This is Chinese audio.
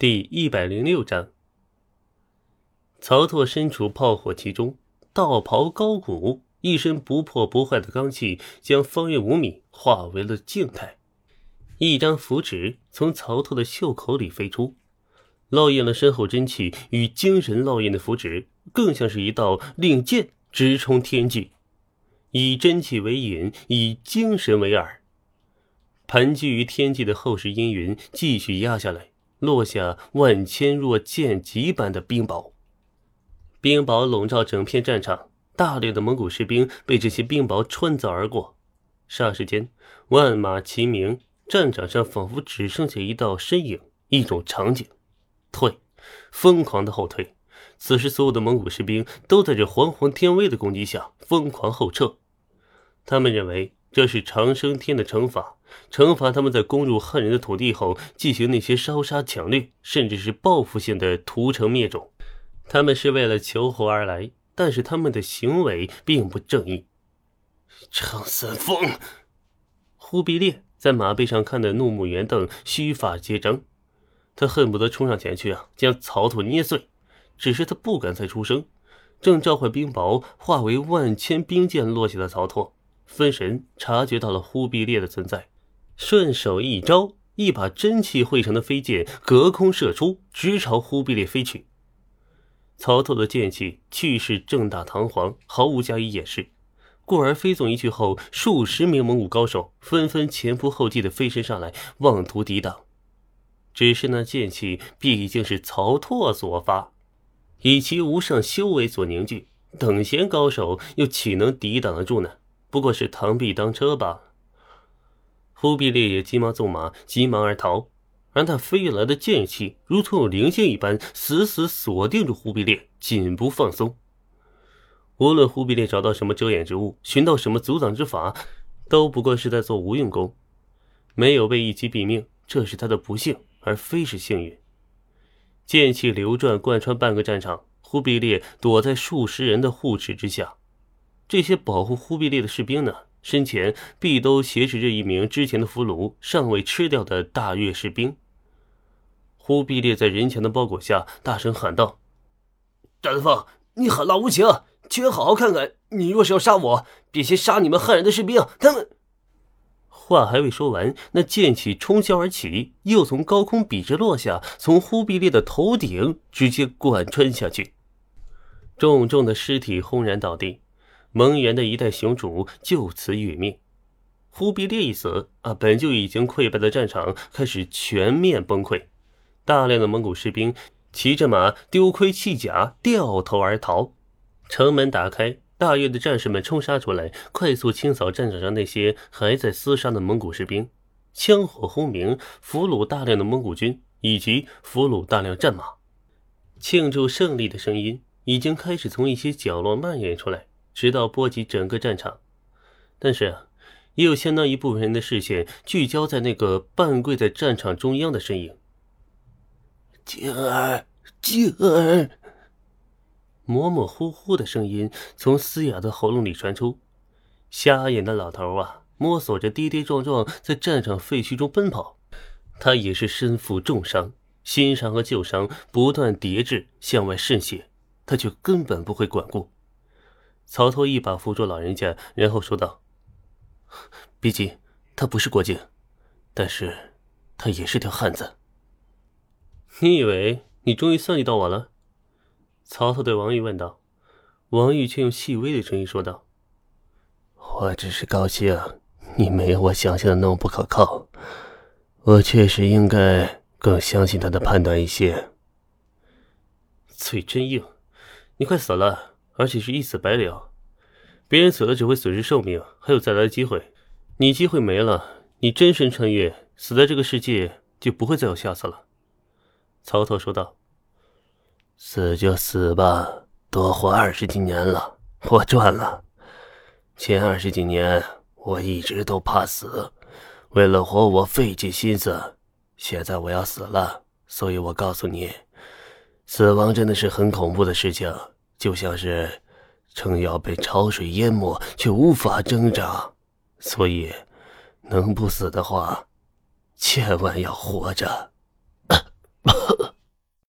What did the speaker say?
第一百零六章，曹拓身处炮火其中，道袍高鼓，一身不破不坏的罡气将方圆五米化为了静态。一张符纸从曹拓的袖口里飞出，烙印了身后真气与精神烙印的符纸，更像是一道令箭直冲天际，以真气为引，以精神为饵，盘踞于天际的后世阴云继续压下来。落下万千若剑戟般的冰雹，冰雹笼罩整片战场，大量的蒙古士兵被这些冰雹穿凿而过。霎时间，万马齐鸣，战场上仿佛只剩下一道身影，一种场景：退，疯狂的后退。此时，所有的蒙古士兵都在这煌煌天威的攻击下疯狂后撤。他们认为这是长生天的惩罚。惩罚他们在攻入汉人的土地后进行那些烧杀抢掠，甚至是报复性的屠城灭种。他们是为了求活而来，但是他们的行为并不正义。张三丰，忽必烈在马背上看得怒目圆瞪，须发皆张，他恨不得冲上前去啊，将曹操捏碎。只是他不敢再出声，正召唤冰雹化为万千冰箭落下的曹拓，分神察觉到了忽必烈的存在。顺手一招，一把真气汇成的飞剑隔空射出，直朝忽必烈飞去。曹操的剑气气势正大堂皇，毫无加以掩饰。故而飞纵一去后，数十名蒙古高手纷纷前仆后继的飞身上来，妄图抵挡。只是那剑气毕竟是曹拓所发，以其无上修为所凝聚，等闲高手又岂能抵挡得住呢？不过是螳臂当车罢了。忽必烈也急忙纵马，急忙而逃，而那飞来的剑气如同有灵性一般，死死锁定住忽必烈，紧不放松。无论忽必烈找到什么遮掩之物，寻到什么阻挡之法，都不过是在做无用功，没有被一击毙命，这是他的不幸，而非是幸运。剑气流转，贯穿半个战场，忽必烈躲在数十人的护持之下，这些保护忽必烈的士兵呢？身前必都挟持着一名之前的俘虏，尚未吃掉的大越士兵。忽必烈在人墙的包裹下大声喊道：“张三丰，你狠辣无情，请好好看看。你若是要杀我，便先杀你们汉人的士兵。他们……”话还未说完，那剑气冲霄而起，又从高空笔直落下，从忽必烈的头顶直接贯穿下去，重重的尸体轰然倒地。蒙元的一代雄主就此殒命，忽必烈一死啊，本就已经溃败的战场开始全面崩溃，大量的蒙古士兵骑着马丢盔弃甲，掉头而逃。城门打开，大越的战士们冲杀出来，快速清扫战场上那些还在厮杀的蒙古士兵，枪火轰鸣，俘虏大量的蒙古军以及俘虏大量战马。庆祝胜利的声音已经开始从一些角落蔓延出来。直到波及整个战场，但是啊，也有相当一部分人的视线聚焦在那个半跪在战场中央的身影。静儿，静儿，模模糊糊的声音从嘶哑的喉咙里传出。瞎眼的老头啊，摸索着跌跌撞撞在战场废墟中奔跑，他也是身负重伤，新伤和旧伤不断叠至，向外渗血，他却根本不会管顾。曹操一把扶住老人家，然后说道：“毕竟他不是郭靖，但是他也是条汉子。你以为你终于算计到我了？”曹操对王玉问道。王玉却用细微的声音说道：“我只是高兴你没有我想象的那么不可靠。我确实应该更相信他的判断一些。”嘴真硬，你快死了。而且是一死百了，别人死了只会损失寿命，还有再来的机会。你机会没了，你真身穿越，死在这个世界就不会再有下次了。”曹操说道。“死就死吧，多活二十几年了，我赚了。前二十几年我一直都怕死，为了活我费尽心思。现在我要死了，所以我告诉你，死亡真的是很恐怖的事情。”就像是正要被潮水淹没却无法挣扎。所以能不死的话千万要活着。